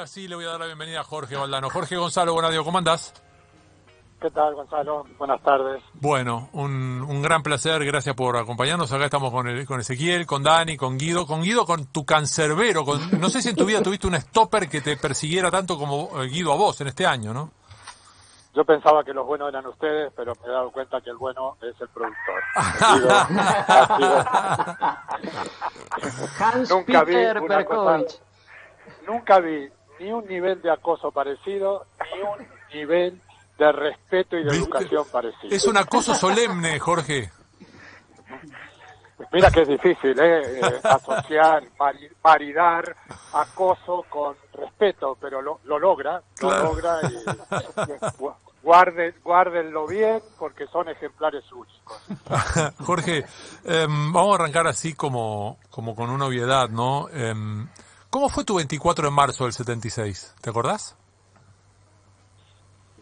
ahora sí le voy a dar la bienvenida a Jorge Valdano. Jorge Gonzalo Bonadio, ¿cómo andás? ¿Qué tal, Gonzalo? Buenas tardes. Bueno, un, un, gran placer, gracias por acompañarnos. Acá estamos con, el, con Ezequiel, con Dani, con Guido, con Guido, con tu cancerbero. Con, no sé si en tu vida tuviste un stopper que te persiguiera tanto como eh, Guido a vos en este año, ¿no? Yo pensaba que los buenos eran ustedes, pero me he dado cuenta que el bueno es el productor. Hans nunca vi una cosa, nunca vi ni un nivel de acoso parecido, ni un nivel de respeto y de educación parecido. Es un acoso solemne, Jorge. Mira que es difícil, ¿eh? eh asociar, maridar acoso con respeto, pero lo, lo logra, lo logra y, guarden, guárdenlo bien porque son ejemplares únicos. Jorge, em, vamos a arrancar así como, como con una obviedad, ¿no? Eh, ¿Cómo fue tu 24 de marzo del 76? ¿Te acordás?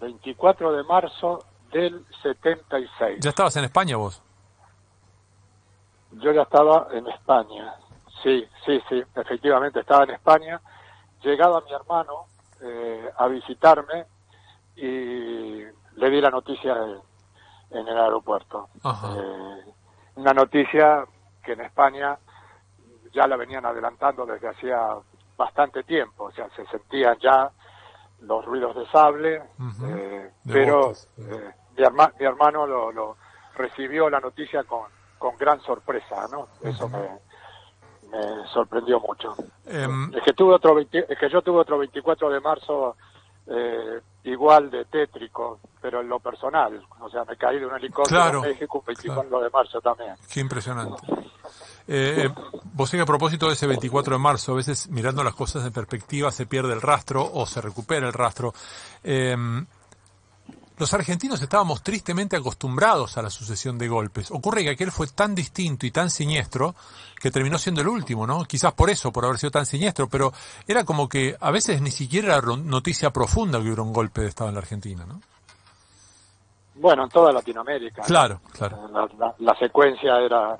24 de marzo del 76. ¿Ya estabas en España vos? Yo ya estaba en España, sí, sí, sí, efectivamente estaba en España. Llegaba mi hermano eh, a visitarme y le di la noticia en, el aeropuerto. Eh, una noticia que en España ya la venían adelantando desde hacía bastante tiempo, o sea, se sentían ya los ruidos de sable, eh, pero eh, mi, mi, hermano lo, lo, recibió la noticia con, con gran sorpresa, ¿no? Eso me, me, sorprendió mucho. Em, es que tuve otro es que yo tuve otro 24 de marzo eh, igual de tétrico, pero en lo personal, o sea, me caí de un helicóptero en México un 24 de marzo también. Qué impresionante. Eh, eh, vos a propósito de ese 24 de marzo, a veces mirando las cosas en perspectiva se pierde el rastro o se recupera el rastro. Eh, los argentinos estábamos tristemente acostumbrados a la sucesión de golpes. Ocurre que aquel fue tan distinto y tan siniestro que terminó siendo el último, ¿no? Quizás por eso, por haber sido tan siniestro, pero era como que a veces ni siquiera era noticia profunda que hubiera un golpe de Estado en la Argentina, ¿no? Bueno, en toda Latinoamérica. Claro, claro. la secuencia era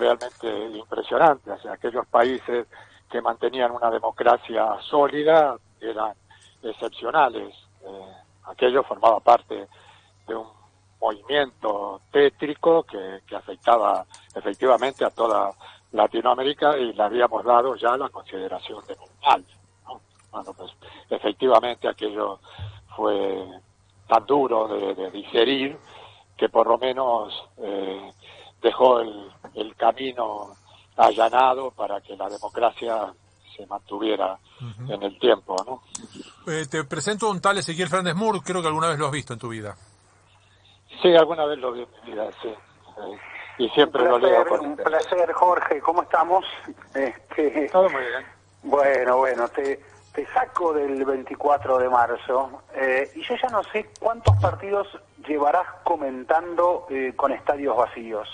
realmente impresionante. O sea, aquellos países que mantenían una democracia sólida eran excepcionales. Eh, aquello formaba parte de un movimiento tétrico que, que afectaba efectivamente a toda Latinoamérica y le habíamos dado ya la consideración de normal. Bueno, pues efectivamente aquello fue tan duro de, digerir que por lo menos eh, dejó el, el camino allanado para que la democracia se mantuviera en el tiempo. ¿no? Eh, te presento un tal Ezequiel Fernández Moore, creo que alguna vez lo has visto en tu vida. Sí, alguna vez lo vi en mi vida, sí. Eh, y siempre lo leo Un placer, Jorge, ¿cómo estamos? Este, Todo muy bien. Bueno, bueno, te, te saco del 24 de marzo eh, y yo ya no sé cuántos partidos llevarás comentando con estadios vacíos.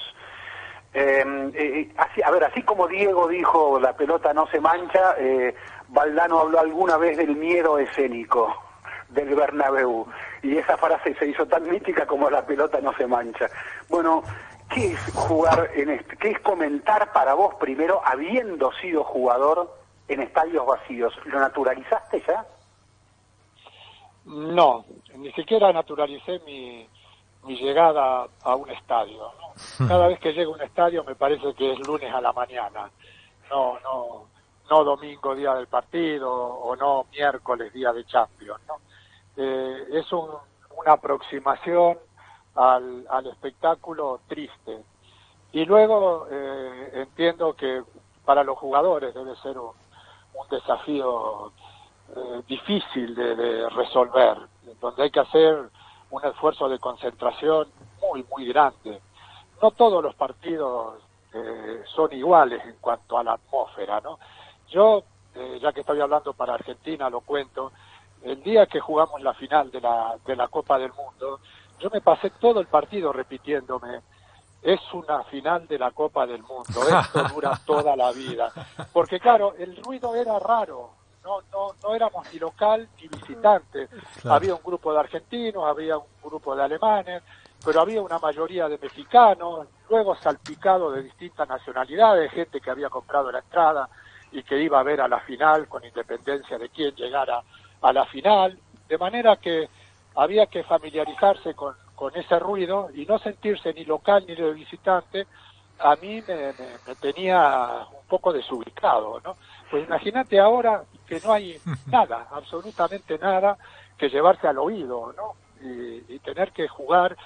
Em, así, a ver, así como Diego dijo la pelota no se mancha, eh, Valdano habló alguna vez del miedo escénico del Bernabéu y esa frase se hizo tan mítica como la pelota no se mancha. Bueno, ¿qué es jugar en este, qué es comentar para vos primero habiendo sido jugador en estadios vacíos? ¿Lo naturalizaste ya? No, ni siquiera naturalicé mi, mi llegada a un estadio. Cada vez que llego a un estadio me parece que es lunes a la mañana, no, no, no domingo día del partido o no miércoles día de Champions. Eh, es una aproximación al, espectáculo triste. Y luego eh, entiendo que para los jugadores debe ser un, un desafío eh, difícil de, de resolver, donde hay que hacer un esfuerzo de concentración muy, muy grande. No todos los partidos eh, son iguales en cuanto a la atmósfera, ¿no? Yo, eh, ya que estoy hablando para Argentina, lo cuento, el día que jugamos la final de la, de la Copa del Mundo, yo me pasé todo el partido repitiéndome, es una final de la Copa del Mundo, esto dura toda la vida. Porque claro, el ruido era raro, no, no, no éramos ni local ni visitante. Había un grupo de argentinos, había un grupo de alemanes, pero había una mayoría de mexicanos, luego salpicado de distintas nacionalidades, gente que había comprado la entrada y que iba a ver a la final con independencia de quién llegara a la final, de manera que había que familiarizarse con, con ese ruido y no sentirse ni local ni de visitante, a mí me, me, tenía un poco desubicado, ¿no? Pues imagínate ahora que no hay nada, absolutamente nada que llevarse al oído, ¿no? Y, y tener que jugar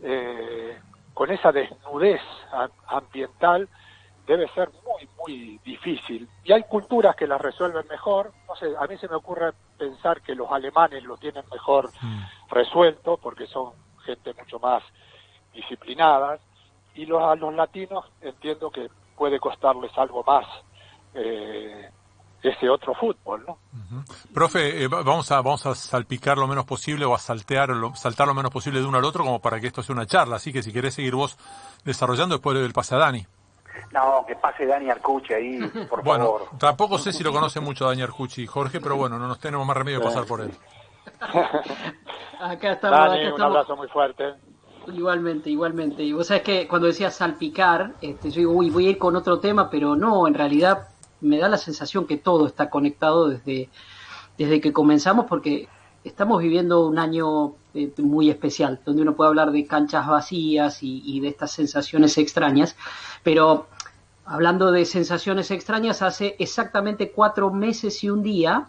eh, con esa desnudez ambiental debe ser muy, muy difícil. Y hay culturas que las resuelven mejor. No sé, a mí se me ocurre pensar que los alemanes lo tienen mejor mm. resuelto porque son gente mucho más disciplinada. Y los, a los latinos entiendo que puede costarles algo más eh, ese otro fútbol, ¿no? Profe, eh, vamos a vamos a salpicar lo menos posible o a saltear lo, saltar lo menos posible de uno al otro como para que esto sea una charla, así que si querés seguir vos desarrollando después del pase a Dani. No, que pase Dani Arcucci ahí, por bueno, favor. tampoco sé si lo conoce mucho Dani Arcucci, Jorge, pero bueno, no nos tenemos más remedio que pasar por él. acá estamos, Dani, un abrazo muy fuerte. Igualmente, igualmente. Y vos sabés que cuando decías salpicar, este, yo digo, uy, voy a ir con otro tema, pero no, en realidad me da la sensación que todo está conectado desde, desde que comenzamos porque estamos viviendo un año eh, muy especial, donde uno puede hablar de canchas vacías y, de estas sensaciones extrañas, pero hablando de sensaciones extrañas, hace exactamente cuatro meses y un día,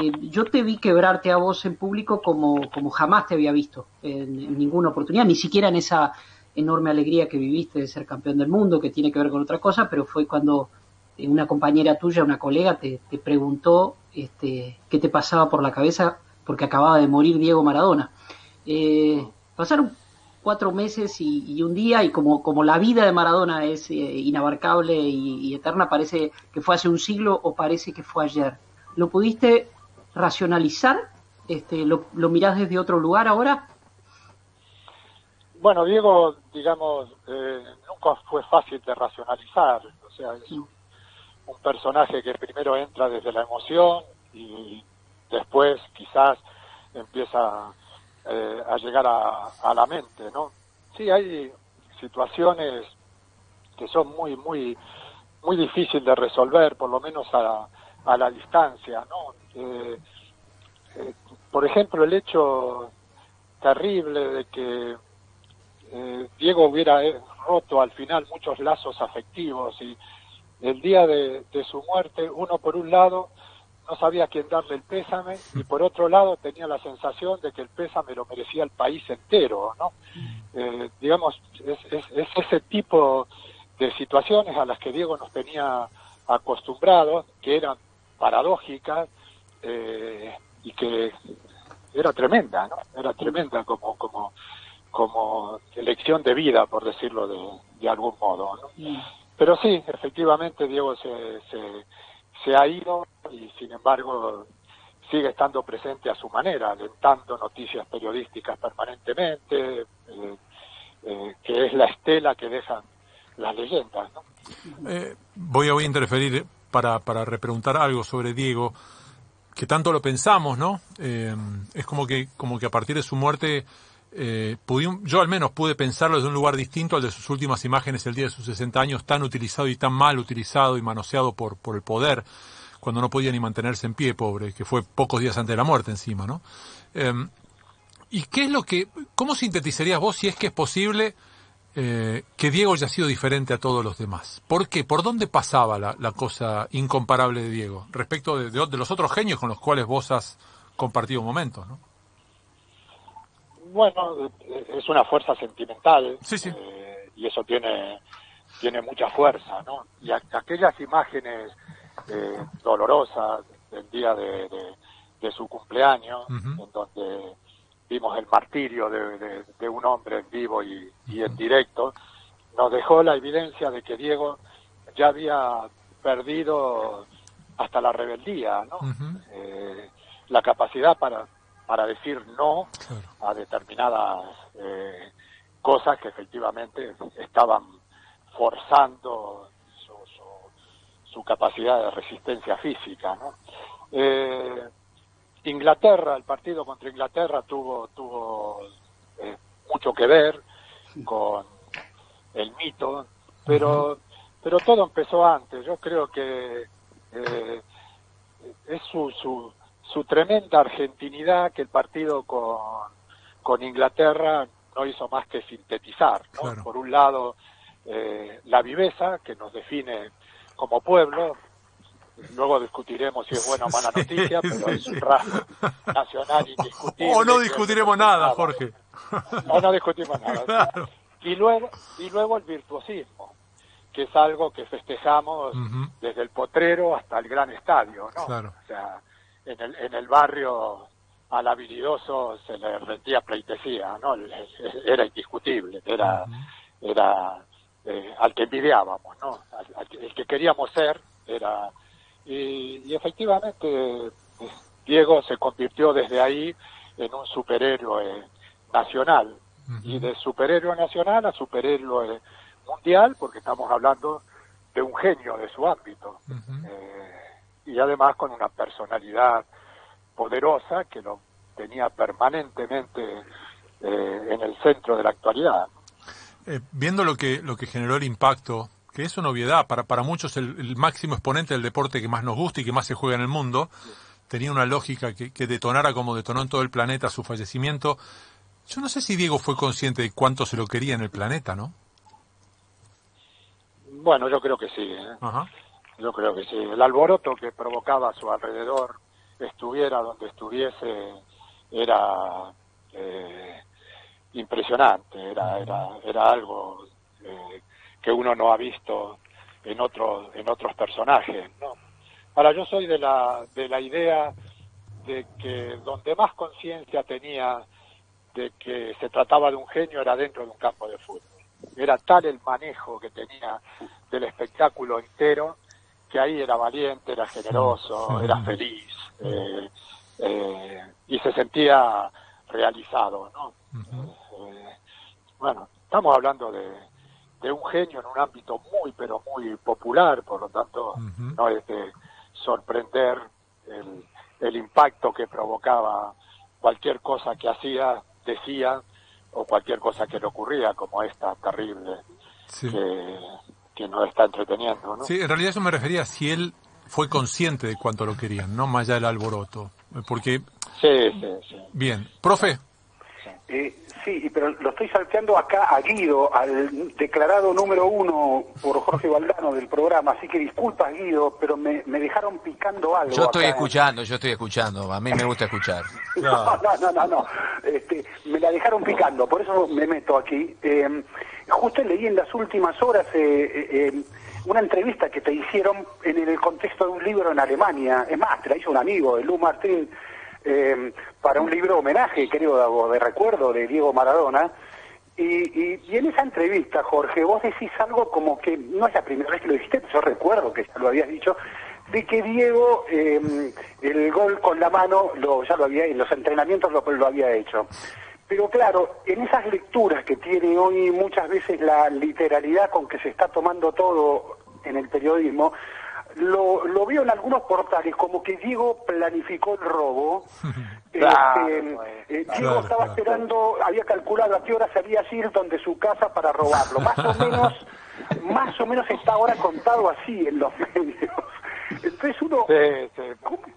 eh, yo te vi quebrarte a vos en público como, como jamás te había visto en, ninguna oportunidad, ni siquiera en esa enorme alegría que viviste de ser campeón del mundo, que tiene que ver con otra cosa, pero fue cuando eh, una compañera tuya, una colega, te, te preguntó este, qué te pasaba por la cabeza porque acababa de morir Diego Maradona. Eh, pasaron cuatro meses y, un día y como, como la vida de Maradona es eh, inabarcable y, eterna, parece que fue hace un siglo o parece que fue ayer. ¿Lo pudiste racionalizar? Este, ¿lo, ¿Lo mirás desde otro lugar ahora? Bueno, Diego, digamos, eh, nunca fue fácil de racionalizar. O sea, es un, un personaje que primero entra desde la emoción y después quizás empieza eh, a llegar a, la mente, ¿no? Sí, hay situaciones que son muy, muy, muy difíciles de resolver, por lo menos a, a la distancia, ¿no? Eh, eh, por ejemplo, el hecho terrible de que Diego hubiera roto al final muchos lazos afectivos y el día de su muerte, uno por un lado no sabía a quién darle el pésame y por otro lado tenía la sensación de que el pésame lo merecía el país entero, ¿no? Eh, digamos, es, ese tipo de situaciones a las que Diego nos tenía acostumbrados, que eran paradójicas eh, y que era tremenda, ¿no? Era tremenda como, como, como elección de vida, por decirlo de, de algún modo, ¿no? Pero sí, efectivamente Diego se, se se ha ido y sin embargo sigue estando presente a su manera, alentando noticias periodísticas permanentemente, eh, eh, que es la estela que dejan las leyendas. Eh, voy, a, voy a interferir para, para repreguntar algo sobre Diego, que tanto lo pensamos, ¿no? es como que, como que a partir de su muerte eh, yo al menos pude pensarlo desde un lugar distinto al de sus últimas imágenes el día de sus 60 años, tan utilizado y tan mal utilizado y manoseado por, por el poder, cuando no podía ni mantenerse en pie, pobre, que fue pocos días antes de la muerte encima, ¿no? Em, ¿Y qué es lo que, cómo sintetizarías vos, si es que es posible, eh, que Diego haya sido diferente a todos los demás? ¿Por qué? ¿Por dónde pasaba la, cosa incomparable de Diego respecto de, de, los otros genios con los cuales vos has compartido momentos, ¿no? Bueno, es una fuerza sentimental eh, y eso tiene tiene mucha fuerza, ¿no? Y aquellas imágenes eh, dolorosas del día de, su cumpleaños, en donde vimos el martirio de, un hombre en vivo y, en directo, nos dejó la evidencia de que Diego ya había perdido hasta la rebeldía, ¿no? Eh, la capacidad para para decir no a determinadas eh, cosas que efectivamente estaban forzando su, su, capacidad de resistencia física. ¿no? Eh, Inglaterra, el partido contra Inglaterra tuvo, tuvo eh, mucho que ver con el mito, pero, pero todo empezó antes. Yo creo que eh, es su, su, su tremenda argentinidad que el partido con, con Inglaterra no hizo más que sintetizar. ¿no? Por un lado, eh, la viveza que nos define como pueblo, luego discutiremos si es buena o mala noticia, pero es un rasgo nacional indiscutible. O no discutiremos nada, Jorge. O no discutimos nada. Y luego, y luego el virtuosismo, que es algo que festejamos desde el potrero hasta el gran estadio, ¿no? O sea, en el, en el barrio al habilidoso se le rendía pleitesía, ¿no? Era indiscutible, era, era eh, al que envidiábamos, ¿no? el que queríamos ser era... Y, efectivamente eh, Diego se convirtió desde ahí en un superhéroe nacional. Y de superhéroe nacional a superhéroe mundial, porque estamos hablando de un genio de su ámbito. Eh, y además con una personalidad poderosa que lo tenía permanentemente en el centro de la actualidad. Eh, viendo lo que, lo que generó el impacto, que es una obviedad, para, para muchos el, máximo exponente del deporte que más nos gusta y que más se juega en el mundo, tenía una lógica que, que detonara como detonó en todo el planeta su fallecimiento. Yo no sé si Diego fue consciente de cuánto se lo quería en el planeta, ¿no? Bueno, yo creo que sí. ¿eh? Yo creo que sí. El alboroto que provocaba a su alrededor, estuviera donde estuviese, era eh, impresionante, era, era, era algo eh, que uno no ha visto en otros en otros personajes, ¿no? Ahora yo soy de la de la idea de que donde más conciencia tenía de que se trataba de un genio era dentro de un campo de fútbol. Era tal el manejo que tenía del espectáculo entero que ahí era valiente, era generoso, era feliz eh, eh, y se sentía realizado, ¿no? bueno, estamos hablando de, de un genio en un ámbito muy, pero muy popular, por lo tanto, no es de sorprender el, el impacto que provocaba cualquier cosa que hacía, decía, o cualquier cosa que le ocurría, como esta terrible que, que nos está entreteniendo. ¿no? Sí, en realidad eso me refería a si él fue consciente de cuánto lo querían, no más allá del alboroto. Porque. Sí, sí, sí. Bien. Profe. Eh, Sí, pero lo estoy salteando acá a Guido, al declarado número uno por Jorge Valdano del programa, así que disculpas Guido, pero me, dejaron picando algo. Yo estoy escuchando, yo estoy escuchando, a mí me gusta escuchar. no, no, no, no, Este, me la dejaron picando, por eso me meto aquí. Eh, justo leí en las últimas horas eh, eh, una entrevista que te hicieron en el contexto de un libro en Alemania, es más, te la hizo un amigo, Lu Martín eh, para un libro homenaje, creo, de recuerdo de Diego Maradona. Y, y, en esa entrevista, Jorge, vos decís algo como que, no es la primera vez que lo dijiste, yo recuerdo que ya lo habías dicho, de que Diego eh, el gol con la mano lo, ya lo había, en los entrenamientos lo, lo había hecho. Pero claro, en esas lecturas que tiene hoy muchas veces la literalidad con que se está tomando todo en el periodismo, lo, lo veo en algunos portales como que Diego planificó el robo. Este, eh, Diego estaba esperando, había calculado a qué hora salía Shilton de su casa para robarlo. Más o menos, más o menos está ahora contado así en los medios. Entonces uno,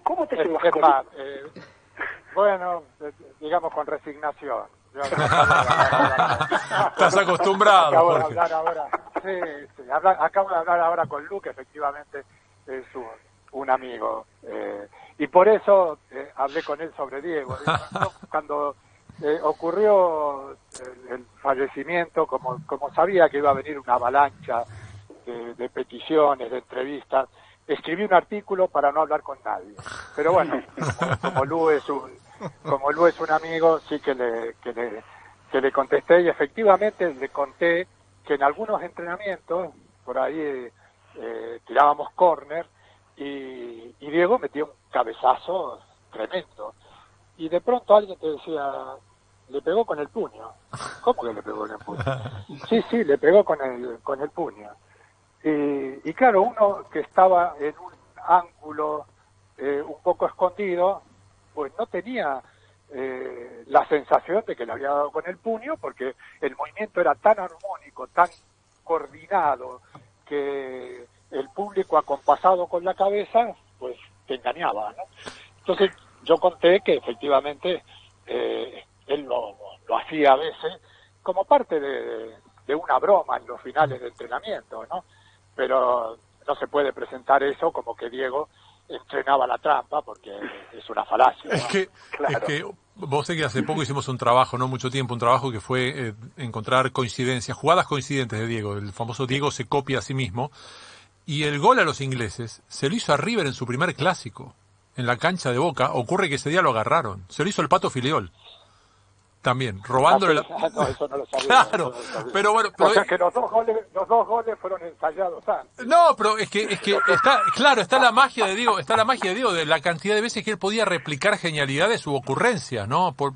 ¿cómo, te llevas con eh, Bueno, digamos con resignación. Estás acostumbrado. Acabo de hablar ahora. Sí, sí, acabo de hablar ahora con Luke, efectivamente es un, amigo. Eh, y por eso eh, hablé con él sobre Diego. Cuando eh, ocurrió el, fallecimiento, como, como sabía que iba a venir una avalancha de, peticiones, de entrevistas, escribí un artículo para no hablar con nadie. Pero bueno, como, Lu es un como Lu es un amigo, sí que le, que le, que le contesté y efectivamente le conté que en algunos entrenamientos, por ahí eh, tirábamos córner y, Diego metió un cabezazo tremendo. Y de pronto alguien te decía, le pegó con el puño. ¿Cómo que le pegó con el puño? Sí, sí, le pegó con el, con el puño. Y, claro, uno que estaba en un ángulo eh, un poco escondido, pues no tenía eh, la sensación de que le había dado con el puño, porque el movimiento era tan armónico, tan coordinado, que, el público acompasado con la cabeza, pues te engañaba, ¿no? Entonces yo conté que efectivamente eh, él lo, lo, hacía a veces como parte de, de, una broma en los finales de entrenamiento, ¿no? Pero no se puede presentar eso como que Diego entrenaba la trampa porque es una falacia. Es, que, es que vos sé que hace poco hicimos un trabajo, no mucho tiempo, un trabajo que fue eh, encontrar coincidencias, jugadas coincidentes de Diego. El famoso Diego se copia a sí mismo. Y el gol a los ingleses se lo hizo a River en su primer clásico, en la cancha de Boca. Ocurre que ese día lo agarraron. Se lo hizo el Pato Filiol también, robándole la... Ah, no, eso no lo sabía. claro, pero bueno... Pero... O sea que los dos, goles, los dos goles fueron ensayados antes. No, pero es que, es que está, claro, está la magia de Diego, está la magia de Diego, de la cantidad de veces que él podía replicar genialidades u ocurrencias, ¿no? Por,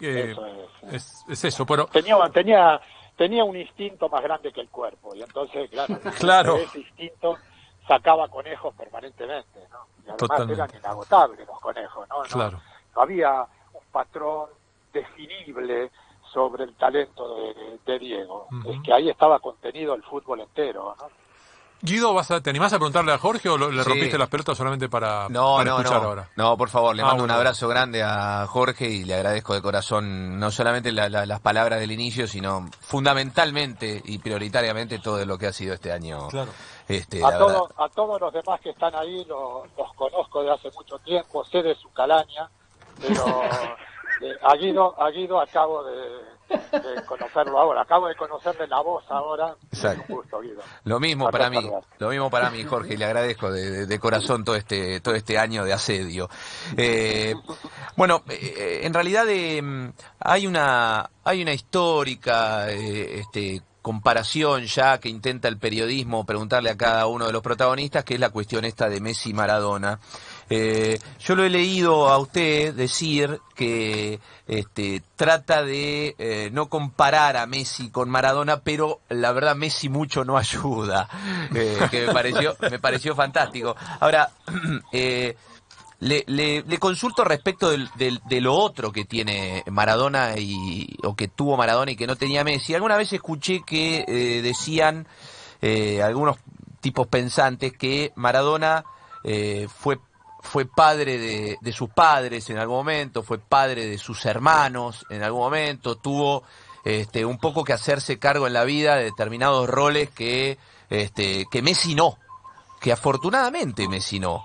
eh, Eso es, es, es eso, pero... Tenía, tenía, tenía un instinto más grande que el cuerpo, y entonces, claro, Claro. ese instinto sacaba conejos permanentemente, ¿no? Y además Totalmente. eran inagotables los conejos, ¿no? No- Claro. no había un patrón definible sobre el talento de, de Diego. Es que ahí estaba contenido el fútbol entero, ¿no? Guido, ¿vas a, ¿te animás a preguntarle a Jorge o lo- le Sí. rompiste las pelotas solamente para, No, para no, escuchar no. ahora? No, por favor, le Ah, mando un abrazo grande a Jorge y le agradezco de corazón no solamente la- la- las palabras del inicio, sino fundamentalmente y prioritariamente todo lo que ha sido este año. Claro. Este, A todos, a todos los demás que están ahí lo- los conozco de hace mucho tiempo, sé de su calaña, pero a, Guido, a Guido acabo de, de conocerlo ahora, acabo de conocerle la voz ahora. Exacto. Gusto, Guido. Lo mismo para mí, lo mismo para mí, Jorge, y le agradezco de, de- corazón todo este todo este año de asedio. Eh, bueno, eh, en realidad eh, hay una hay una histórica eh, este comparación ya que intenta el periodismo preguntarle a cada uno de los protagonistas, que es la cuestión esta de Messi y Maradona. Eh, yo lo he leído a usted decir que este, trata de eh, no comparar a Messi con Maradona, pero la verdad Messi mucho no ayuda, eh, que me pareció, me pareció fantástico. Ahora, le, consulto respecto de lo otro que tiene Maradona y, o que tuvo Maradona y que no tenía Messi. Alguna vez escuché que decían algunos tipos pensantes que Maradona fue fue padre de, sus padres en algún momento, fue padre de sus hermanos en algún momento, tuvo este, un poco que hacerse cargo en la vida de determinados roles que, este, que Messi no, que afortunadamente Messi no.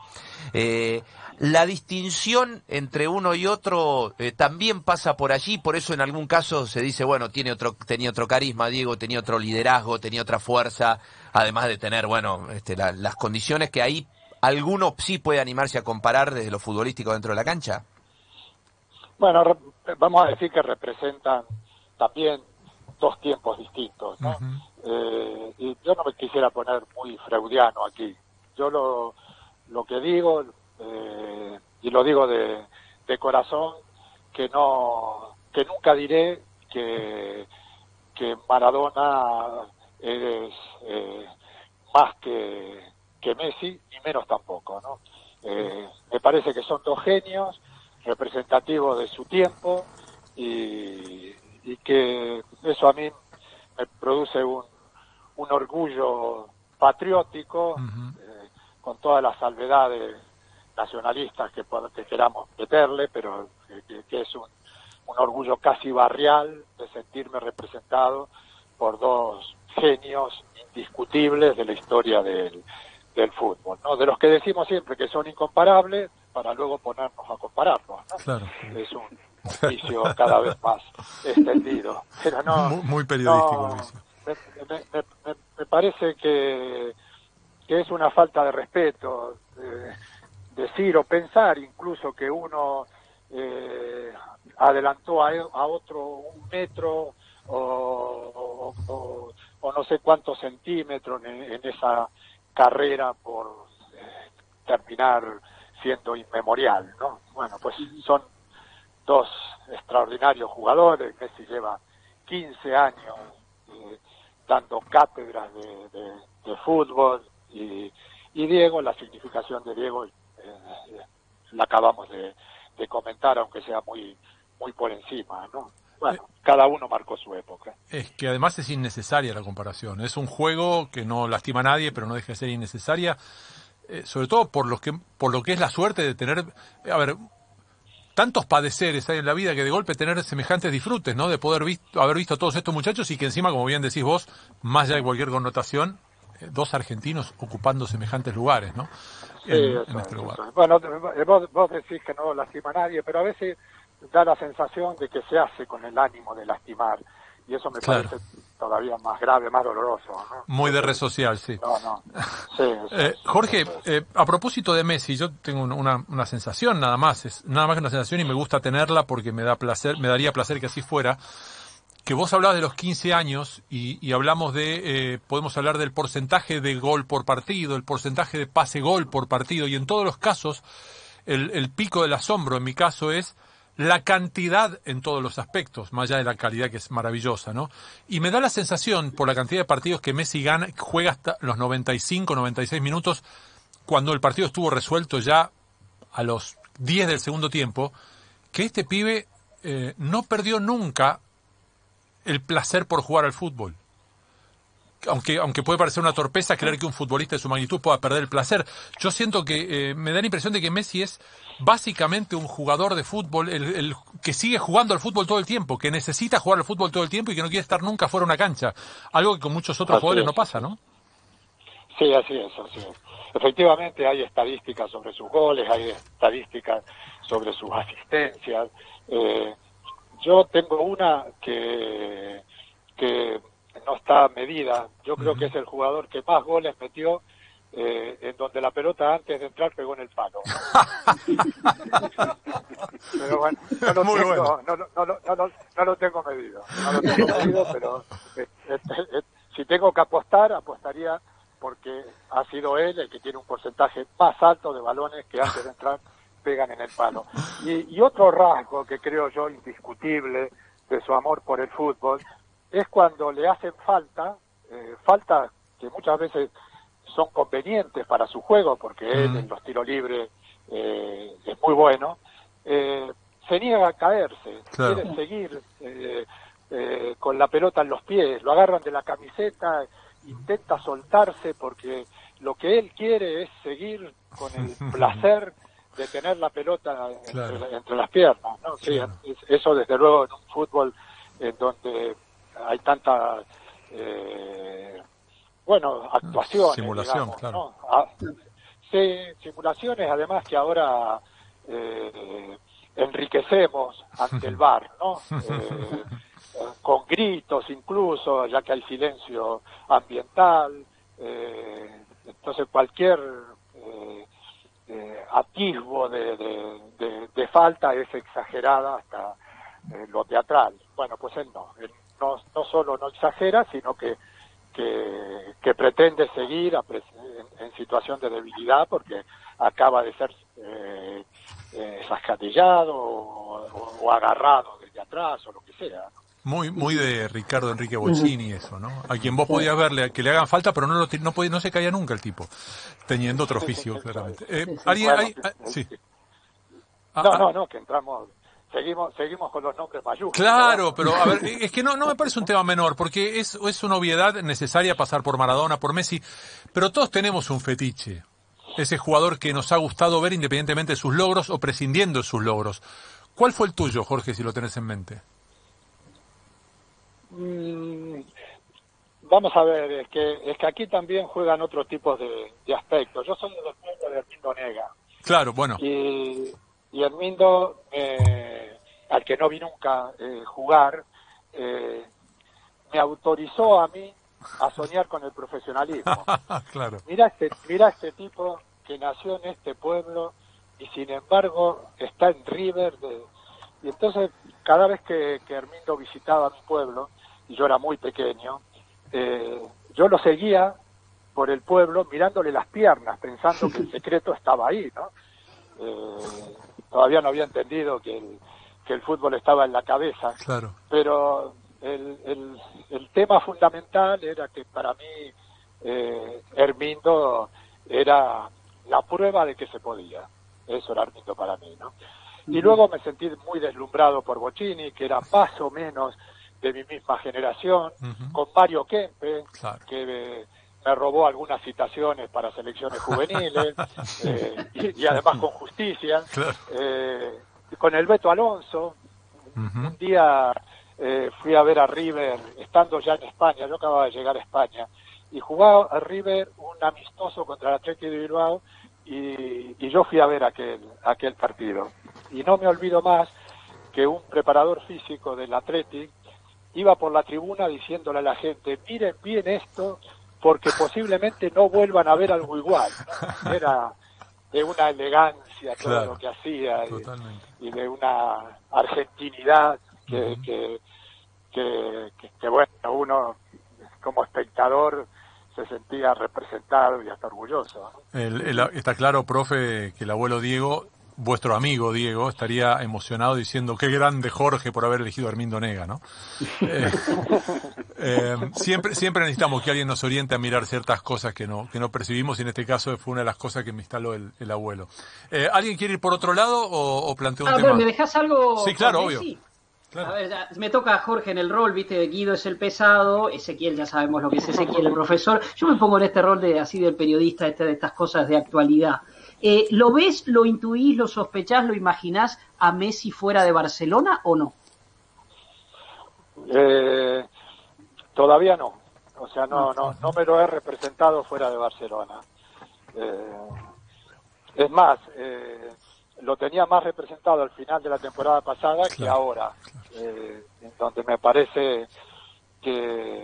Eh, la distinción entre uno y otro eh, también pasa por allí, por eso en algún caso se dice, bueno, tiene otro, tenía otro carisma, Diego, tenía otro liderazgo, tenía otra fuerza, además de tener, bueno, este, la- las condiciones que ahí alguno sí puede animarse a comparar desde lo futbolístico dentro de la cancha. Bueno, vamos a decir que representan también dos tiempos distintos, ¿no? Eh, y yo no me quisiera poner muy freudiano aquí. Yo lo, lo que digo, eh, y lo digo de, de corazón, que no, que nunca diré que, que Maradona es eh, más que, que Messi, ni menos tampoco, ¿no? Eh, me parece que son dos genios representativos de su tiempo y, y que eso a mí me produce un, un orgullo patriótico eh, con todas las salvedades nacionalistas que, queramos meterle, pero que es un, un orgullo casi barrial de sentirme representado por dos genios indiscutibles de la historia del, del fútbol, ¿no? De los que decimos siempre que son incomparables para luego ponernos a compararlos, ¿no? Claro. Es un vicio cada vez más extendido. Pero no, Muy- muy periodístico no, me, me- me- me- me parece que, que es una falta de respeto eh, decir o pensar incluso que uno eh, adelantó a, a otro un metro o, o- o- o no sé cuántos centímetros en, en esa carrera por eh, terminar siendo inmemorial, ¿no? Bueno, pues son dos extraordinarios jugadores, Messi lleva 15 años eh, dando cátedras de, de- de fútbol y, y Diego, la significación de Diego eh, la acabamos de, de comentar, aunque sea muy muy por encima, ¿no? Bueno, cada uno marcó su época. Es que además es innecesaria la comparación. Es un juego que no lastima a nadie, pero no deja de ser innecesaria, eh, sobre todo por lo que por lo que es la suerte de tener, a ver, tantos padeceres hay en la vida que de golpe tener semejantes disfrutes, ¿no? De poder visto, haber visto a todos estos muchachos y que encima, como bien decís vos, más allá de cualquier connotación, eh, dos argentinos ocupando semejantes lugares, ¿no? En, este lugar. Bueno, vos, vos, decís que no lastima a nadie, pero a veces da la sensación de que se hace con el ánimo de lastimar y eso me parece todavía más grave, más doloroso. ¿no? Muy de red social, sí. No, no. Sí, eh, Jorge, eh, a propósito de Messi, yo tengo una, una, sensación nada más, es nada más que una sensación y me gusta tenerla porque me da placer, me daría placer que así fuera. Que vos hablabas de los 15 años y, y hablamos de, eh, podemos hablar del porcentaje de gol por partido, el porcentaje de pase gol por partido y en todos los casos el, el pico del asombro en mi caso es la cantidad en todos los aspectos, más allá de la calidad que es maravillosa, ¿no? Y me da la sensación, por la cantidad de partidos que Messi gana, juega hasta los 95, 96 minutos, cuando el partido estuvo resuelto ya a los 10 del segundo tiempo, que este pibe eh, no perdió nunca el placer por jugar al fútbol aunque, aunque puede parecer una torpeza creer que un futbolista de su magnitud pueda perder el placer, yo siento que eh, me da la impresión de que Messi es básicamente un jugador de fútbol el, que sigue jugando al fútbol todo el tiempo, que necesita jugar al fútbol todo el tiempo y que no quiere estar nunca fuera de una cancha, algo que con muchos otros jugadores no pasa, ¿no? Sí, así es, así es. Efectivamente hay estadísticas sobre sus goles, hay estadísticas sobre sus asistencias. Eh, yo tengo una que, que no está medida. Yo creo que es el jugador que más goles metió eh, en donde la pelota antes de entrar pegó en el palo. pero bueno, no lo, tengo, no, no, no, lo tengo medido. No lo tengo medido, pero eh, eh, si tengo que apostar, apostaría porque ha sido él el que tiene un porcentaje más alto de balones que antes de entrar pegan en el palo. Y, y otro rasgo que creo yo indiscutible de su amor por el fútbol es cuando le hacen falta, eh, falta que muchas veces son convenientes para su juego, porque él en los tiros libres eh, es muy bueno, eh, se niega a caerse, quiere seguir con la pelota en los pies, lo agarran de la camiseta, intenta soltarse porque lo que él quiere es seguir con el placer de tener la pelota entre, las piernas. ¿no? Sí, eso desde luego en un fútbol en donde hay tanta eh, bueno actuaciones simulación claro. ah, simulaciones además que ahora eh, enriquecemos ante el bar no eh, con gritos incluso ya que hay silencio ambiental entonces cualquier atisbo de, de, falta es exagerada hasta lo teatral. Bueno pues él no él no, no solo no exagera, sino que, que, pretende seguir en, situación de debilidad porque acaba de ser eh, eh o, agarrado desde atrás o lo que sea. Muy, muy de Ricardo Enrique Bolsini eso, ¿no? A quien vos podías verle que le hagan falta, pero no lo, no, podía, no se caía nunca el tipo, teniendo otro oficio, claramente. Eh, ¿alguien, sí. No, ah, no, no, que entramos seguimos seguimos con los nombres mayúsculos. Claro, pero a ver, es que no, no me parece un tema menor, porque es, es una obviedad necesaria pasar por Maradona, por Messi, pero todos tenemos un fetiche. Ese jugador que nos ha gustado ver independientemente de sus logros o prescindiendo de sus logros. ¿Cuál fue el tuyo, Jorge, si lo tenés en mente? Mm, vamos a ver, es que, es que aquí también juegan otros tipos de, aspectos. Yo soy del pueblo de Armindo Nega. Claro, bueno. Y, y Armindo al que no vi nunca eh, jugar, eh, me autorizó a mí a soñar con el profesionalismo. claro. Mira este, mira este tipo que nació en este pueblo y sin embargo está en River. y entonces cada vez que, que Hermindo visitaba mi pueblo, y yo era muy pequeño, eh, yo lo seguía por el pueblo mirándole las piernas, pensando que el secreto estaba ahí, ¿no? Todavía no había entendido que el, que el fútbol estaba en la cabeza. Claro. Pero el, el, el tema fundamental era que para mí eh, Hermindo era la prueba de que se podía. Eso era Hermindo para mí, ¿no? Y luego me sentí muy deslumbrado por Bocini, que era más o menos de mi misma generación, con Mario Kempe, que me robó algunas citaciones para selecciones juveniles, eh, y, además con justicia, eh, con el Beto Alonso. Un día eh, fui a ver a River, estando ya en España, yo acababa de llegar a España, y jugaba a River un amistoso contra el Atlético de Bilbao, y, y, yo fui a ver aquel, aquel partido. Y no me olvido más que un preparador físico del Atlético iba por la tribuna diciéndole a la gente, miren bien esto, porque posiblemente no vuelvan a ver algo igual. Era de una elegancia todo lo que hacía y, de una argentinidad que, que, que, bueno, uno como espectador se sentía representado y hasta orgulloso. está claro, profe, que el abuelo Diego vuestro amigo Diego estaría emocionado diciendo qué grande Jorge por haber elegido a Armindo Nega, ¿no? Eh, eh, siempre, siempre necesitamos que alguien nos oriente a mirar ciertas cosas que no, que no percibimos y en este caso fue una de las cosas que me instaló el, abuelo. Eh, ¿Alguien quiere ir por otro lado o, o planteo un ah, tema? ¿me dejas algo? Sí, claro, obvio. A ver, me toca a Jorge en el rol, viste, Guido es el pesado, Ezequiel ya sabemos lo que es Ezequiel, el profesor. Yo me pongo en este rol de así del periodista, este, de estas cosas de actualidad. Eh, ¿Lo ves, lo intuís, lo sospechás, lo imaginás a Messi fuera de Barcelona o no? Eh, todavía no. O sea, no, no, no me lo he representado fuera de Barcelona. Eh, es más, lo tenía más representado al final de la temporada pasada que ahora, en donde me parece que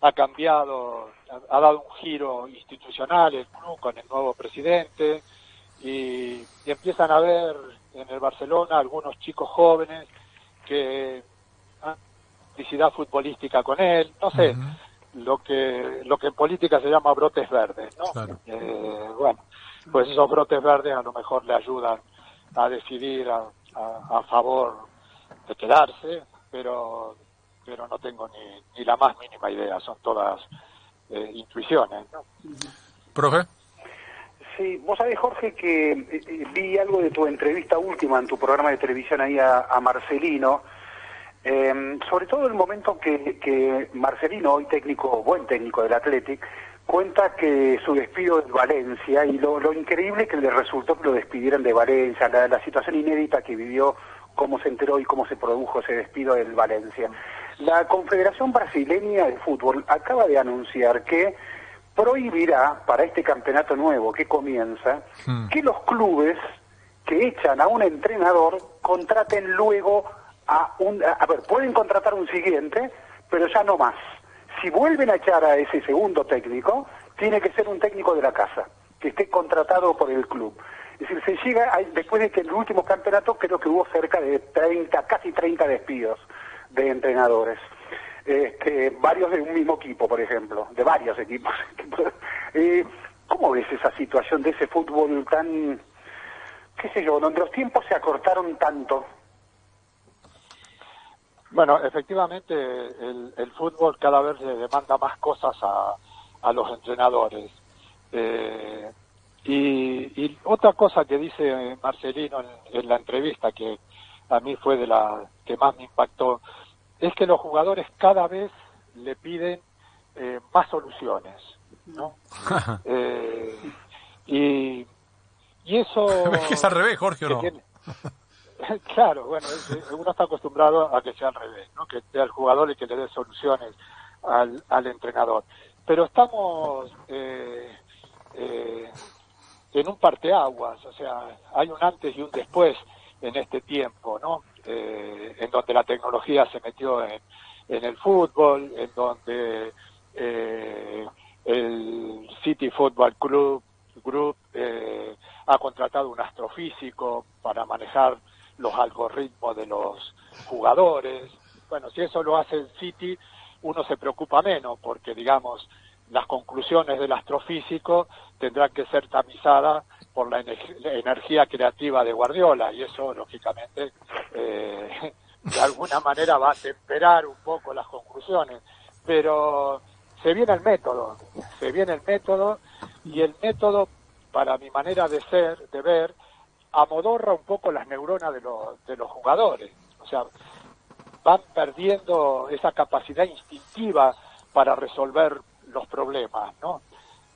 ha cambiado, ha dado un giro institucional el club con el nuevo presidente, y, empiezan a ver en el Barcelona algunos chicos jóvenes que han publicidad futbolística con él, no sé, lo que lo que en política se llama brotes verdes, ¿no? Eh, bueno, pues esos brotes verdes a lo mejor le ayudan a decidir a, a, favor de quedarse, pero pero no tengo ni, ni la más mínima idea, son todas eh, intuiciones, ¿no? Profe. Sí, vos sabés, Jorge, que eh, eh, vi algo de tu entrevista última en tu programa de televisión ahí a, Marcelino, em, sobre todo el momento que, Marcelino, hoy técnico, buen técnico del Athletic, cuenta que su despido de Valencia y lo, increíble que le resultó que lo despidieran de Valencia, la, la situación inédita que vivió, cómo se enteró y cómo se produjo ese despido del Valencia. La Confederación Brasileña de Fútbol acaba de anunciar que prohibirá para este campeonato nuevo que comienza hmm. que los clubes que echan a un entrenador contraten luego a un... A, ver, pueden contratar un siguiente, pero ya no más. Si vuelven a echar a ese segundo técnico, tiene que ser un técnico de la casa, que esté contratado por el club. Es decir, se llega, después de que en el último campeonato creo que hubo cerca de 30, casi 30 despidos de entrenadores este, varios de un mismo equipo, por ejemplo, de varios equipos. eh, ¿Cómo ves esa situación de ese fútbol tan, qué sé yo, donde los tiempos se acortaron tanto? Bueno, efectivamente el, fútbol cada vez le demanda más cosas a, a los entrenadores. Eh, y, otra cosa que dice Marcelino en, la entrevista que a mí fue de la que más me impactó es que los jugadores cada vez le piden eh, más soluciones, ¿no? eh, y, y eso... Es que es al revés, Jorge, no? claro, bueno, uno está acostumbrado a que sea al revés, ¿no? Que sea el jugador y que le dé soluciones al, al entrenador. Pero estamos eh, eh, en un parteaguas, o sea, hay un antes y un después en este tiempo, ¿no? Eh, en donde la tecnología se metió en, en el fútbol, en donde eh, el City Football Club Group eh, ha contratado un astrofísico para manejar los algoritmos de los jugadores. Bueno, si eso lo hace el City, uno se preocupa menos, porque digamos, las conclusiones del astrofísico tendrán que ser tamizadas por la, energía creativa de Guardiola y eso lógicamente eh, de alguna manera va a temperar un poco las conclusiones pero se viene el método se viene el método y el método para mi manera de ser de ver amodorra un poco las neuronas de los, de los jugadores. O sea, van perdiendo esa capacidad instintiva para resolver los problemas, ¿no?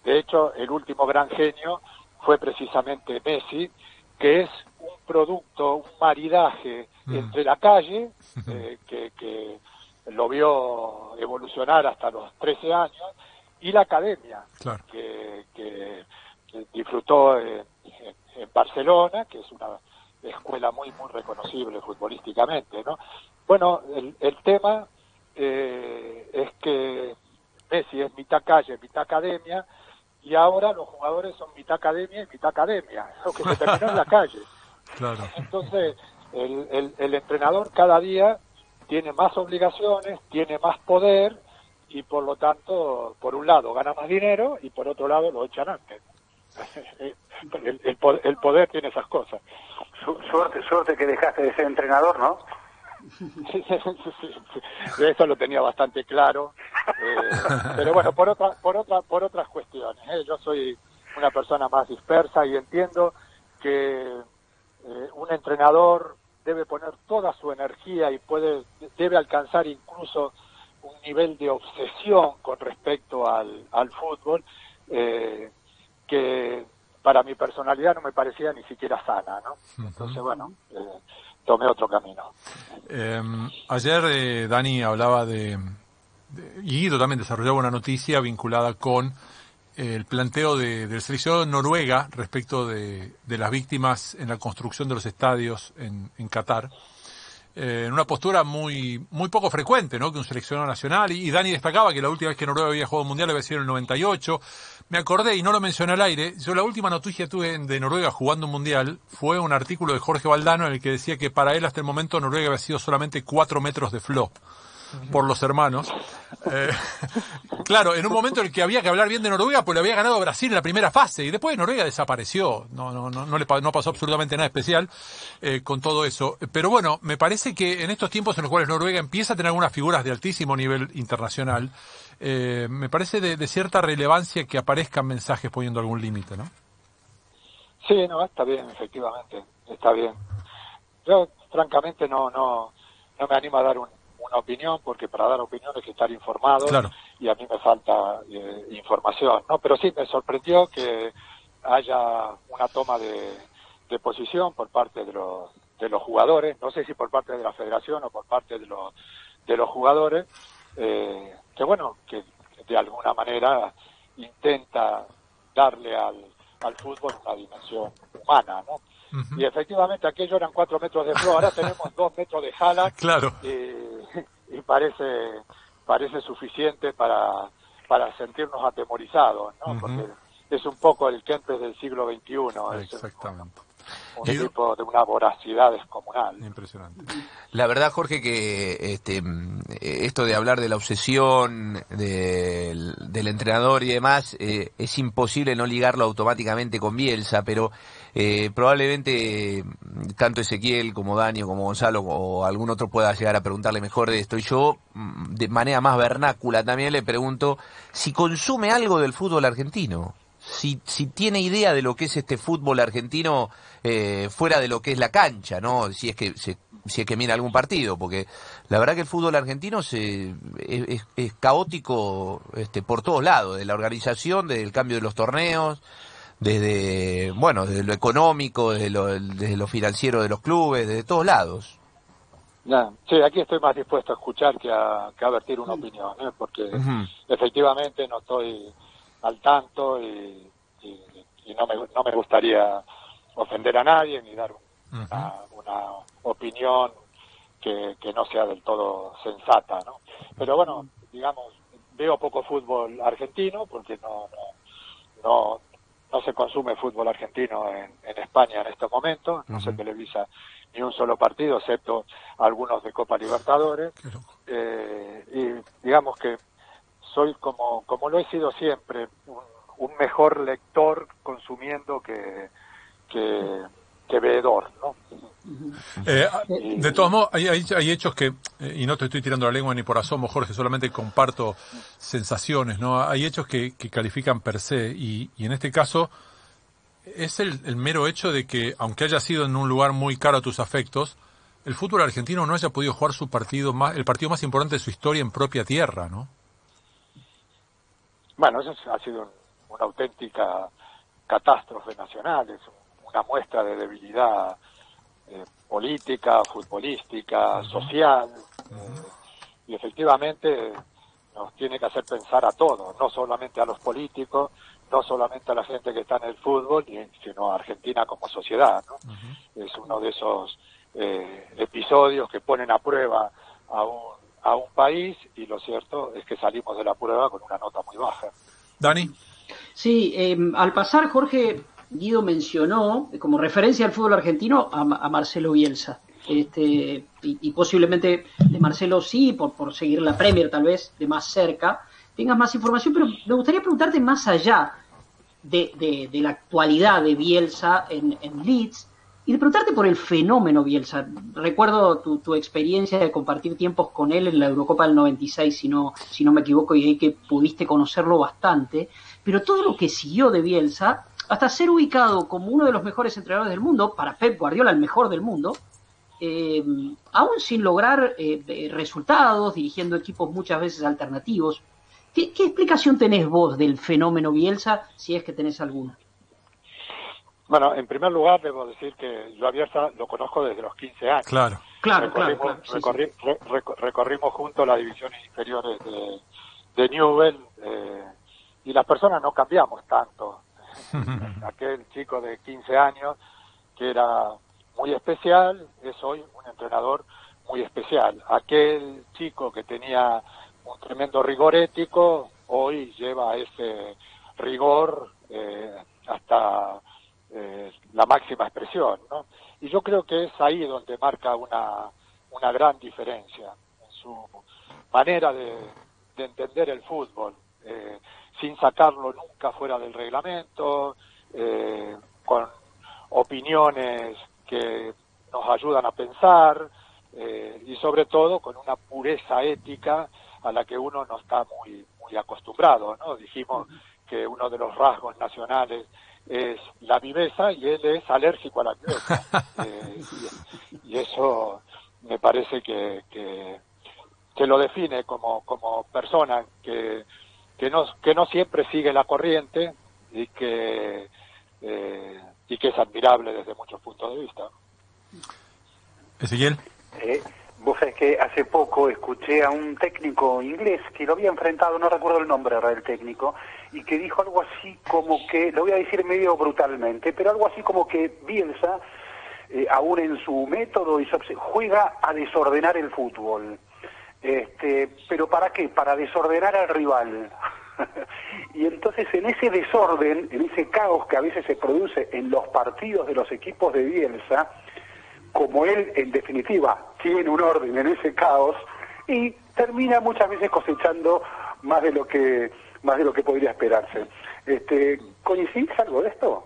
De hecho, el último gran genio fue precisamente Messi, que es un producto, un maridaje Mm. entre la calle, eh, que, que lo vio evolucionar hasta los 13 años, y la academia, Claro. que, disfrutó en, en- en Barcelona, que es una escuela muy, muy reconocible futbolísticamente, ¿no? Bueno, el, el tema eh, es que Messi es mitad calle, mitad academia, y ahora los jugadores son mitad academia y mitad academia, lo que se terminó en la calle. Claro. Entonces, el, el, el entrenador cada día tiene más obligaciones, tiene más poder y por lo tanto, por un lado gana más dinero y por otro lado lo echan antes. El, el po- el poder tiene esas cosas. Su- suerte, suerte que dejaste de ser entrenador, ¿no? De eso lo tenía bastante claro. Eh, pero bueno, por otra, por otra, por otras cuestiones. ¿eh? Yo soy una persona más dispersa y entiendo que eh, un entrenador debe poner toda su energía y puede debe alcanzar incluso un nivel de obsesión con respecto al, al fútbol eh, que para mi personalidad no me parecía ni siquiera sana, ¿no? Entonces, bueno, eh, tomé otro camino. Eh, ayer eh, Dani hablaba de, y Guido también desarrollaba una noticia vinculada con el planteo de, del seleccionado Noruega respecto de, las víctimas en la construcción de los estadios en, Qatar. Eh, en una postura muy muy poco frecuente, ¿no? Que un seleccionado nacional. Y, y Dani destacaba que la última vez que Noruega había jugado un mundial había sido en el 98. Me acordé, y no lo mencioné al aire, yo la última noticia que tuve de Noruega jugando un mundial fue un artículo de Jorge Valdano en el que decía que para él hasta el momento Noruega había sido solamente cuatro metros de flow por los hermanos. Eh, claro, en un momento en el que había que hablar bien de Noruega, pues le había ganado Brasil en la primera fase y después Noruega desapareció. No, no, no, no le no pasó absolutamente nada especial eh, con todo eso. Pero bueno, me parece que en estos tiempos en los cuales Noruega empieza a tener algunas figuras de altísimo nivel internacional, eh, me parece de, de cierta relevancia que aparezcan mensajes poniendo algún límite, ¿no? Sí, no, está bien, efectivamente, está bien. Yo, francamente, no, no, no me animo a dar un- una opinión, porque para dar opinión hay que estar informado Claro. y a mí me falta eh, información, ¿no? Pero sí, me sorprendió que haya una toma de, de posición por parte de los, de los jugadores, no sé si por parte de la federación o por parte de los, de los jugadores, eh, que bueno, que de alguna manera intenta darle al, al fútbol una dimensión humana, ¿no? Y efectivamente aquello eran cuatro metros de flow, ahora tenemos dos metros de jala Claro. y, y parece parece suficiente para para sentirnos atemorizados, ¿no? Porque es un poco el Kempes del siglo XXI, es Exactamente. Un tipo de una voracidad descomunal. Impresionante. La verdad, Jorge, que este, eh, esto de hablar de la obsesión del, del entrenador y demás, eh, es imposible no ligarlo automáticamente con Bielsa, pero eh, probablemente tanto Ezequiel como Dani o como Gonzalo o algún otro pueda llegar a preguntarle mejor de esto. Y yo, mm, de manera más vernácula también le pregunto si consume algo del fútbol argentino. Si, si tiene idea de lo que es este fútbol argentino eh, fuera de lo que es la cancha, ¿no? Si es que se- si es que mira algún partido, porque la verdad que el fútbol argentino se, es, caótico este, por todos lados, de la organización, desde el cambio de los torneos, desde bueno, desde lo económico, desde lo, desde lo financiero de los clubes, desde todos lados. Ya, Sí, aquí estoy más dispuesto a escuchar que a, que a vertir una opinión, ¿eh? porque efectivamente no estoy al tanto y, y- y no, me, no me gustaría ofender a nadie ni dar un- una, una opinión que, que no sea del todo sensata, ¿no? Pero bueno, digamos, veo poco fútbol argentino porque no no, no, no se consume fútbol argentino en, en España en estos momentos, no se televisa ni un solo partido, excepto algunos de Copa Libertadores. Eh, y digamos que soy como, como lo he sido siempre, un, un mejor lector consumiendo que, que, que veedor, ¿no? Eh, de todos modos, hay, hay, hay hechos que, eh, y no te estoy tirando la lengua ni por asomo, Jorge, solamente comparto sensaciones, ¿no? Hay hechos que, que califican per se, y, y en este caso, es el, mero hecho de que, aunque haya sido en un lugar muy caro a tus afectos, el fútbol argentino no haya podido jugar su partido más, el partido más importante de su historia en propia tierra, ¿no? Bueno, eso ha sido una auténtica catástrofe nacional, es una muestra de debilidad eh, política, futbolística, social, eh, y efectivamente nos tiene que hacer pensar a todos, no solamente a los políticos, no solamente a la gente que está en el fútbol, sino a Argentina como sociedad. ¿no? Es uno de esos eh, episodios que ponen a prueba a un, a un país y lo cierto es que salimos de la prueba con una nota muy baja. Dani. Sí, em, al pasar Jorge Guido mencionó como referencia al fútbol argentino a, a Marcelo Bielsa. Este, y, posiblemente de Marcelo sí, por, por seguir la Premier tal vez de más cerca, tengas más información, pero me gustaría preguntarte más allá de, de, la actualidad de Bielsa en, en, Leeds y de preguntarte por el fenómeno Bielsa. Recuerdo tu, tu, experiencia de compartir tiempos con él en la Eurocopa del 96, si no, si no me equivoco, y ahí que pudiste conocerlo bastante, pero todo lo que siguió de Bielsa, hasta ser ubicado como uno de los mejores entrenadores del mundo, para Pep Guardiola el mejor del mundo, eh, aún sin lograr eh, resultados, dirigiendo equipos muchas veces alternativos. ¿Qué, explicación tenés vos del fenómeno Bielsa, si es que tenés alguna? Bueno, en primer lugar debo decir que yo a Bielsa lo conozco desde los 15 años. Claro, claro, recorrimos, juntos las divisiones inferiores de, de Newell eh, y las personas no cambiamos tanto. Aquel chico de 15 años que era muy especial es hoy un entrenador muy especial. Aquel chico que tenía un tremendo rigor ético, hoy lleva ese rigor eh, hasta eh, la máxima expresión, ¿no? Y yo creo que es ahí donde marca una, una gran diferencia en su manera de, entender el fútbol, eh, sin sacarlo nunca fuera del reglamento, con opiniones que nos ayudan a pensar y sobre todo con una pureza ética a la que uno no está muy, muy acostumbrado, ¿no? Dijimos que uno de los rasgos nacionales es la viveza y él es alérgico a la viveza. Eh, y, eso me parece que, que, lo define como, como persona que, que, no, que no siempre sigue la corriente y que, eh, y que es admirable desde muchos puntos de vista. Ezequiel. Eh, Vos sabés que hace poco escuché a un técnico inglés que lo había enfrentado, no recuerdo el nombre del técnico, y que dijo algo así como que, lo voy a decir medio brutalmente, pero algo así como que Bielsa, eh, aún en su método, y juega a desordenar el fútbol. Este, pero ¿para qué? Para desordenar al rival. y entonces en ese desorden, en ese caos que a veces se produce en los partidos de los equipos de Bielsa, como él en definitiva tiene un orden en ese caos y termina muchas veces cosechando más de lo que más de lo que podría esperarse. Este, ¿Coincides algo de esto?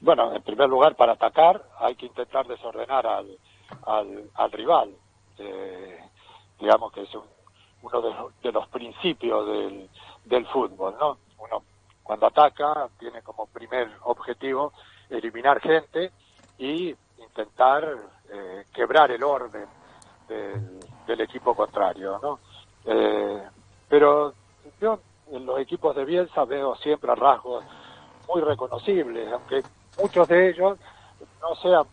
Bueno, en primer lugar, para atacar hay que intentar desordenar al, al, rival. Eh, digamos que es uno de los, de los principios del, del fútbol, ¿no? Uno cuando ataca tiene como primer objetivo eliminar gente y intentar eh, quebrar el orden del, equipo contrario, ¿no? Eh, pero yo en los equipos de Bielsa veo siempre rasgos muy reconocibles, aunque muchos de ellos no sean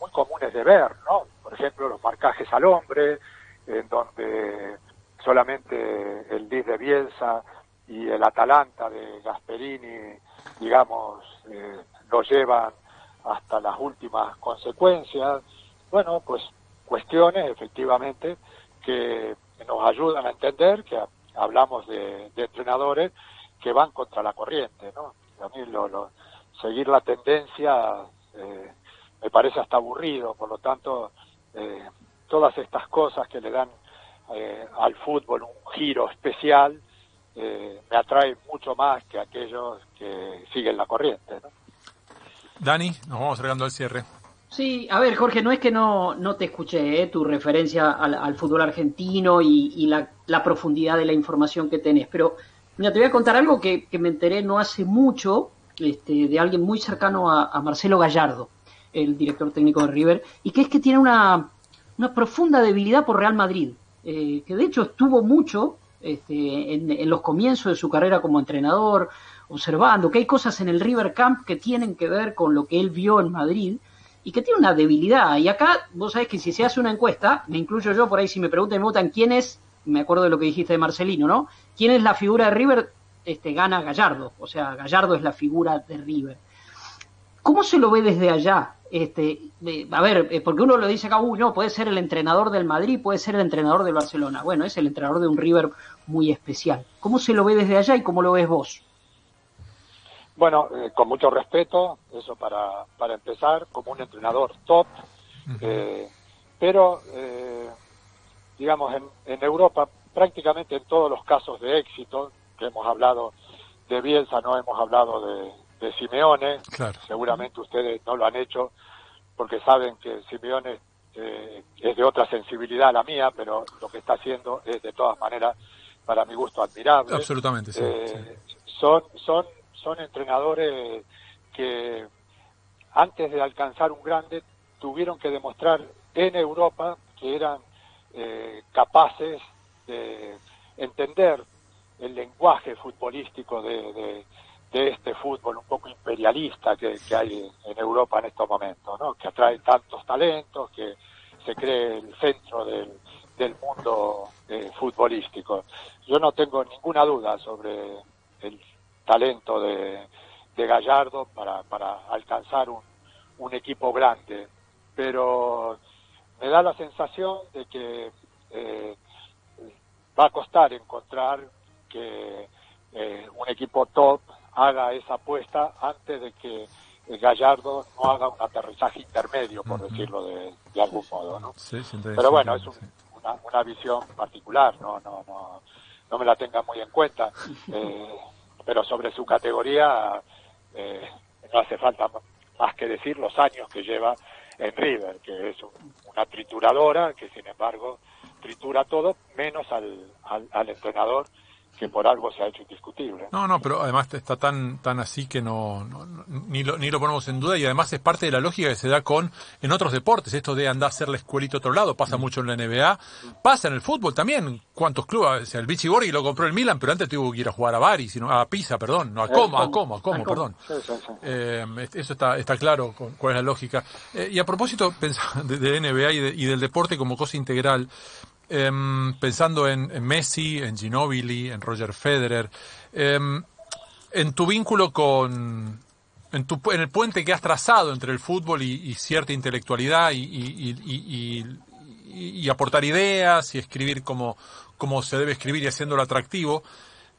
muy comunes de ver, ¿no? Por ejemplo, los marcajes al hombre, en donde solamente el Diz de Bielsa y el Atalanta de Gasperini, digamos, eh, lo llevan hasta las últimas consecuencias. Bueno, pues cuestiones efectivamente que nos ayudan a entender que hablamos de, entrenadores que van contra la corriente, ¿no? A mí lo, seguir la tendencia eh, me parece hasta aburrido, por lo tanto, eh, todas estas cosas que le dan eh, al fútbol un giro especial me atraen mucho más que aquellos que siguen la corriente, ¿no? Dani, nos vamos acercando al cierre. Sí, a ver, Jorge, no es que no, no te escuché eh, tu referencia al, fútbol argentino y, la, profundidad de la información que tenés, pero mira, te voy a contar algo que, me enteré no hace mucho, este, de alguien muy cercano a, Marcelo Gallardo, el director técnico de River, y que es que tiene una, una profunda debilidad por Real Madrid, eh, que de hecho estuvo mucho este, en, los comienzos de su carrera como entrenador, observando que hay cosas en el River Camp que tienen que ver con lo que él vio en Madrid y que tiene una debilidad. Y acá, vos sabés que si se hace una encuesta, me incluyo yo por ahí, si me preguntan, me votan quién es, me acuerdo de lo que dijiste de Marcelino, ¿no? ¿Quién es la figura de River? Este, gana Gallardo, o sea, Gallardo es la figura de River. ¿Cómo se lo ve desde allá? Este, a ver, eh, porque uno lo dice acá, uy, no, puede ser el entrenador del Madrid, puede ser el entrenador del Barcelona. Bueno, es el entrenador de un River muy especial. ¿Cómo se lo ve desde allá y cómo lo ves vos? Bueno, eh, con mucho respeto, eso para, para empezar, como un entrenador top, eh, pero, digamos, en, en Europa, prácticamente en todos los casos de éxito, que hemos hablado de Bielsa, no hemos hablado de, de Simeone. Seguramente ustedes no lo han hecho porque saben que Simeone eh, es de otra sensibilidad a la mía, pero lo que está haciendo es de todas maneras, para mi gusto, admirable. Absolutamente, eh, Son, son, son entrenadores que antes de alcanzar un grande tuvieron que demostrar en Europa que eran eh, capaces de entender el lenguaje futbolístico de, este fútbol un poco imperialista que, hay en Europa en estos momentos, ¿no? que atrae tantos talentos, que se cree el centro del, del mundo eh, futbolístico. Yo no tengo ninguna duda sobre el talento de, de Gallardo para, para alcanzar un, un equipo grande, pero me da la sensación de que eh, va a costar encontrar que eh, un equipo top haga esa apuesta antes de que Gallardo no haga un aterrizaje intermedio, por decirlo de, algún modo. ¿no? Pero bueno, es una, una, visión particular, no, no, no, no me la tenga muy en cuenta. Eh, pero sobre su categoría eh, no hace falta más que decir los años que lleva en River, que es una trituradora que sin embargo tritura todo menos al, al, al entrenador que por algo se ha hecho indiscutible. No, no, pero además está tan tan así que no, ni, lo, ni lo ponemos en duda y además es parte de la lógica que se da con en otros deportes, esto de andar a hacer la escuelita a otro lado, pasa mucho en la NBA, pasa en el fútbol también, cuántos clubes, o sea, el Vichy Borghi lo compró el Milan, pero antes tuvo que ir a jugar a Bari, sino a Pisa, perdón, no a Como, a Como, a Como, perdón. Eh, eso está está claro cuál es la lógica. Eh, y a propósito de, de NBA y, y del deporte como cosa integral, Em, pensando en, Messi, en Ginobili, en Roger Federer, em, en tu vínculo con, en, tu, en el puente que has trazado entre el fútbol y, cierta intelectualidad y, aportar ideas y escribir como, como se debe escribir y haciéndolo atractivo,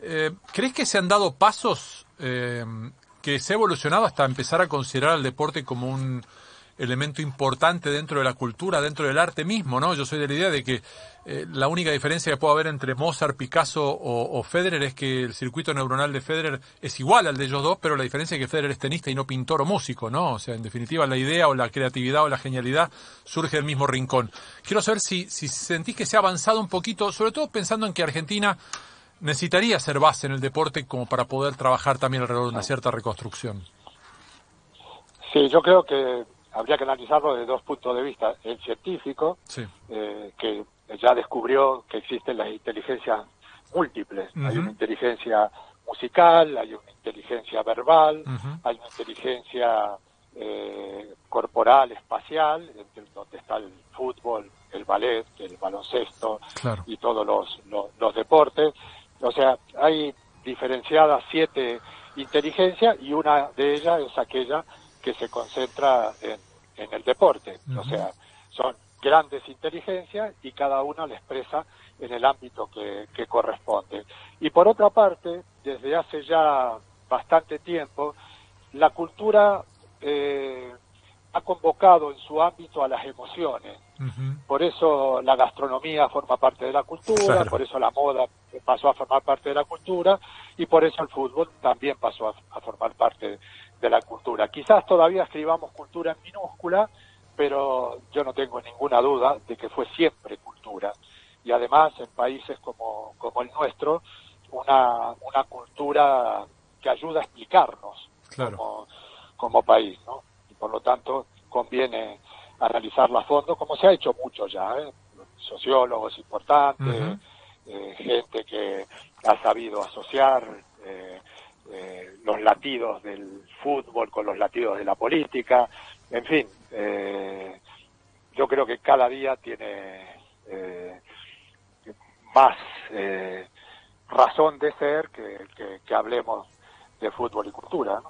eh, ¿crees que se han dado pasos em, que se ha evolucionado hasta empezar a considerar al deporte como un elemento importante dentro de la cultura, dentro del arte mismo, ¿no? Yo soy de la idea de que eh, la única diferencia que puede haber entre Mozart, Picasso o, Federer es que el circuito neuronal de Federer es igual al de ellos dos, pero la diferencia es que Federer es tenista y no pintor o músico, ¿no? O sea, en definitiva la idea o la creatividad o la genialidad surge del mismo rincón. Quiero saber si, si sentís que se ha avanzado un poquito, sobre todo pensando en que Argentina necesitaría ser base en el deporte como para poder trabajar también alrededor de una cierta reconstrucción. Sí, yo creo que habría que analizarlo desde dos puntos de vista. El científico, eh, que ya descubrió que existen las inteligencias múltiples. Hay una inteligencia musical, hay una inteligencia verbal, hay una inteligencia eh, corporal, espacial, donde está el fútbol, el ballet, el baloncesto y todos los, los deportes. O sea, hay diferenciadas siete inteligencias y una de ellas es aquella que se concentra en, en el deporte. O sea, son grandes inteligencias y cada una la expresa en el ámbito que, que corresponde. Y por otra parte, desde hace ya bastante tiempo, la cultura eh, ha convocado en su ámbito a las emociones. Por eso la gastronomía forma parte de la cultura, por eso la moda pasó a formar parte de la cultura y por eso el fútbol también pasó a, formar parte de la cultura. Quizás todavía escribamos cultura en minúscula, pero yo no tengo ninguna duda de que fue siempre cultura. Y además en países como, como el nuestro, una, una cultura que ayuda a explicarnos como, como país, ¿no? Y por lo tanto conviene analizarla a fondo, como se ha hecho mucho ya, ¿eh? sociólogos importantes, eh, gente que ha sabido asociar eh, eh, los latidos del fútbol con los latidos de la política, en fin, yo creo que cada día tiene más razón de ser que, hablemos de fútbol y cultura.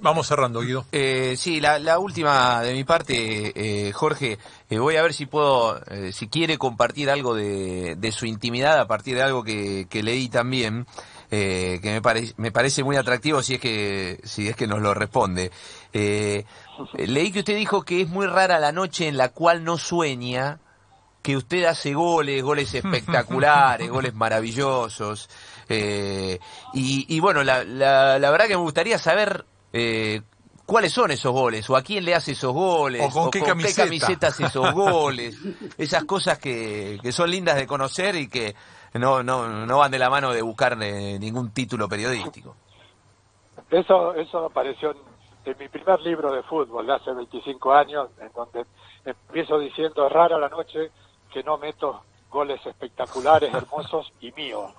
Vamos cerrando, Guido. Eh, sí, la, última de mi parte, eh, Jorge, eh, voy a ver si puedo, eh, si quiere compartir algo de, su intimidad a partir de algo que, leí también, que me, me parece muy atractivo si es que, si es que nos lo responde. leí que usted dijo que es muy rara la noche en la cual no sueña, que usted hace goles, goles espectaculares, goles maravillosos. y, y, bueno, la, la, la verdad que me gustaría saber eh, cuáles son esos goles, o a quién le hace esos goles, o con, qué, camiseta? hace esos goles, esas cosas que, que son lindas de conocer y que no, no, no van de la mano de buscar eh, ningún título periodístico. Eso, eso apareció en, mi primer libro de fútbol de hace 25 años, en donde empiezo diciendo, rara la noche que no meto goles espectaculares, hermosos y míos.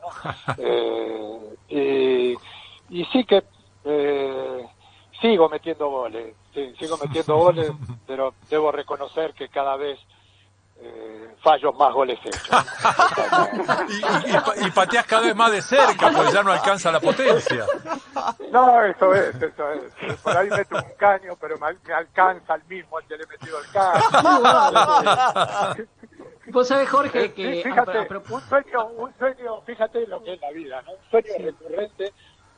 Eh, y, y, sí que eh, sigo metiendo goles, sigo metiendo goles, pero debo reconocer que cada vez eh, fallo más goles hechos. y, pateas cada vez más de cerca, porque ya no alcanza la potencia. No, eso es, eso es. Por ahí meto un caño, pero me, alcanza el mismo al que le he metido el caño. Vos sabés, Jorge, que... fíjate, un sueño, un sueño, fíjate lo que es la vida, ¿no? Un sueño recurrente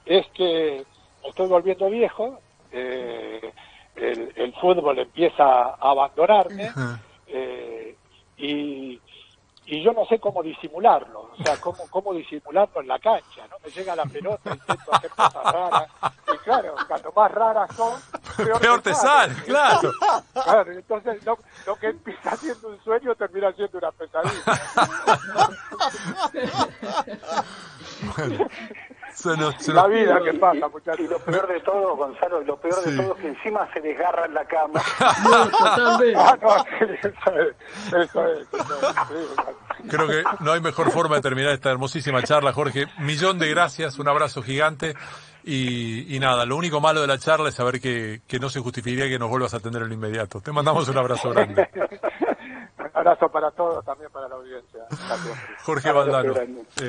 es que estoy volviendo viejo eh, el, fútbol empieza a abandonarme eh, y, y yo no sé cómo disimularlo, o sea, cómo, cómo disimularlo en la cancha, ¿no? Me llega la pelota, intento hacer cosas raras, y claro, cuanto más raras son, peor, te sale, claro. Claro, entonces lo, lo, que empieza siendo un sueño termina siendo una pesadilla. la vida que pasa, muchachos. Y lo peor de todo, Gonzalo, lo peor de todo es que encima se desgarra en la cama. Ah, eso es, Creo que no hay mejor forma de terminar esta hermosísima charla, Jorge. Millón de gracias, un abrazo gigante. Y, y, nada, lo único malo de la charla es saber que, que no se justificaría que nos vuelvas a atender en lo inmediato. Te mandamos un abrazo grande. un abrazo para todos, también para la audiencia. Jorge Valdano.